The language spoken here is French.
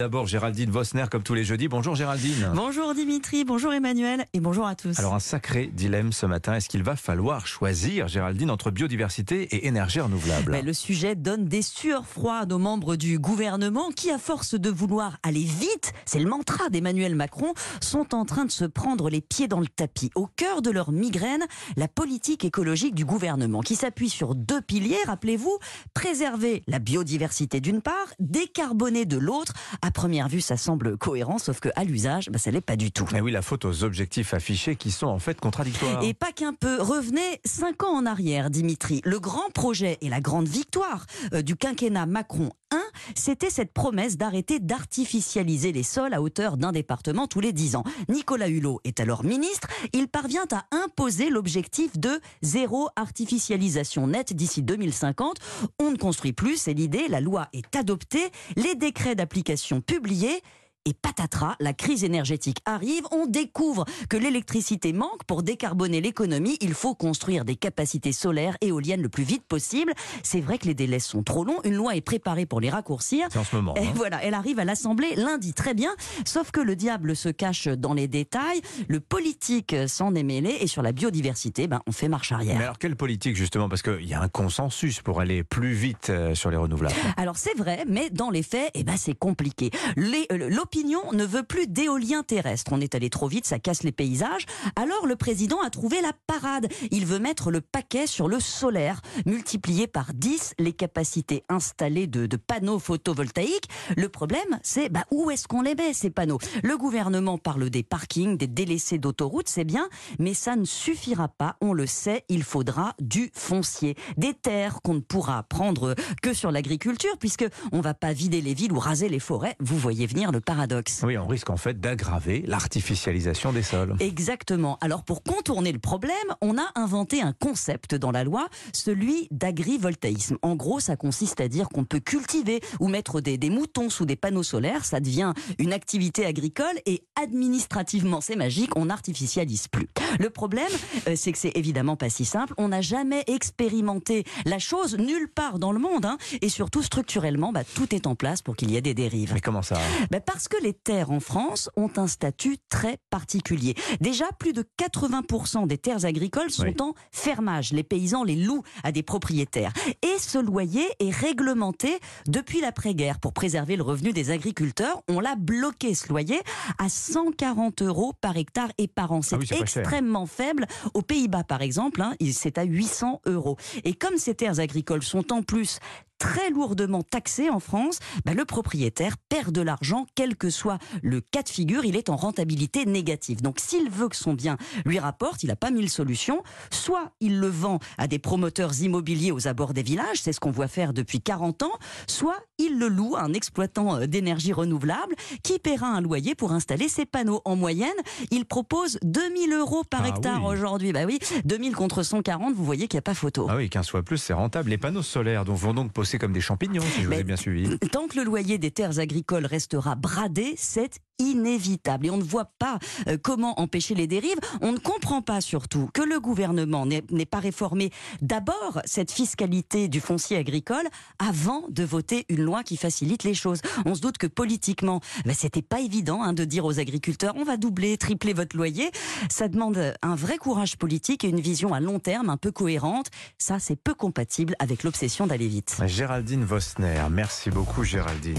D'abord, Géraldine Vosner, comme tous les jeudis. Bonjour Géraldine. Bonjour Dimitri, bonjour Emmanuel et bonjour à tous. Alors, un sacré dilemme ce matin. Est-ce qu'il va falloir choisir, Géraldine, entre biodiversité et énergie renouvelable? Mais Le sujet donne des sueurs froides aux membres du gouvernement qui, à force de vouloir aller vite, c'est le mantra d'Emmanuel Macron, sont en train de se prendre les pieds dans le tapis. Au cœur de leur migraine, la politique écologique du gouvernement qui s'appuie sur deux piliers, rappelez-vous, préserver la biodiversité d'une part, décarboner de l'autre à première vue, ça semble cohérent, sauf que à l'usage, bah, ça l'est pas du tout. Mais oui, la faute aux objectifs affichés qui sont en fait contradictoires. Et pas qu'un peu. Revenez cinq ans en arrière, Dimitri. Le grand projet et la grande victoire euh, du quinquennat Macron 1, c'était cette promesse d'arrêter d'artificialiser les sols à hauteur d'un département tous les dix ans. Nicolas Hulot est alors ministre. Il parvient à imposer l'objectif de zéro artificialisation nette d'ici 2050. On ne construit plus, c'est l'idée. La loi est adoptée. Les décrets d'application publiés. Et patatras, la crise énergétique arrive, on découvre que l'électricité manque. Pour décarboner l'économie, il faut construire des capacités solaires, éoliennes le plus vite possible. C'est vrai que les délais sont trop longs, une loi est préparée pour les raccourcir. C'est en ce moment. Et hein. voilà, elle arrive à l'Assemblée lundi, très bien. Sauf que le diable se cache dans les détails, le politique s'en est mêlé, et sur la biodiversité, ben, on fait marche arrière. Mais alors, quelle politique justement? Parce qu'il y a un consensus pour aller plus vite euh, sur les renouvelables. Alors c'est vrai, mais dans les faits, eh ben, c'est compliqué. Les- euh, L'opinion ne veut plus d'éolien terrestre. On est allé trop vite, ça casse les paysages. Alors le président a trouvé la parade. Il veut mettre le paquet sur le solaire, multiplier par 10 les capacités installées de, panneaux photovoltaïques. Le problème, c'est bah, où est-ce qu'on les met ces panneaux? Le gouvernement parle des parkings, des délaissés d'autoroutes, c'est bien, mais ça ne suffira pas. On le sait, il faudra du foncier, des terres qu'on ne pourra prendre que sur l'agriculture, puisque on va pas vider les villes ou raser les forêts. Vous voyez venir le paradoxe. Oui, on risque en fait d'aggraver l'artificialisation des sols. Exactement. Alors pour contourner le problème, on a inventé un concept dans la loi, celui d'agrivoltaïsme. En gros, ça consiste à dire qu'on peut cultiver ou mettre des, des moutons sous des panneaux solaires, ça devient une activité agricole et administrativement c'est magique, on n'artificialise plus. Le problème, euh, c'est que c'est évidemment pas si simple. On n'a jamais expérimenté la chose nulle part dans le monde, hein. et surtout structurellement, bah, tout est en place pour qu'il y ait des dérives. Mais comment ça? Ben, parce que les terres en France ont un statut très particulier. Déjà, plus de 80% des terres agricoles sont Oui. en fermage. Les paysans les louent à des propriétaires. Et ce loyer est réglementé depuis l'après-guerre. Pour préserver le revenu des agriculteurs, on l'a bloqué, ce loyer, à 140 euros par hectare et par an. C'est Ah oui, c'est extrêmement faible. Aux Pays-Bas, par exemple, hein, c'est à 800 euros. Et comme ces terres agricoles sont en plus très lourdement taxées en France, bah, le propriétaire perd de l'argent, quel que soit le cas de figure, il est en rentabilité négative. Donc s'il veut que son bien lui rapporte, il n'a pas mille solutions. Soit il le vend à des promoteurs immobiliers aux abords des villages, c'est ce qu'on voit faire depuis 40 ans, soit il le loue à un exploitant euh, d'énergie renouvelable qui paiera un loyer pour installer ses panneaux. En moyenne, il propose 2000 euros par Ah hectare oui. aujourd'hui. Bah oui, 2000 contre 140, vous voyez qu'il n'y a pas photo. Ah oui, 15 fois plus, c'est rentable. Les panneaux solaires donc, vont donc pousser comme des champignons, si je vous Mais- ai bien suivi. Tant que le loyer des terres agricoles restera bradé, c'est inévitable. Et on ne voit pas euh, comment empêcher les dérives. On ne comprend pas surtout que le gouvernement n'ait pas réformé d'abord cette fiscalité du foncier agricole avant de voter une loi qui facilite les choses. On se doute que politiquement, ben, c'était pas évident hein, de dire aux agriculteurs on va doubler, tripler votre loyer. Ça demande un vrai courage politique et une vision à long terme un peu cohérente. Ça, c'est peu compatible avec l'obsession d'aller vite. Géraldine Vosner, merci beaucoup Géraldine.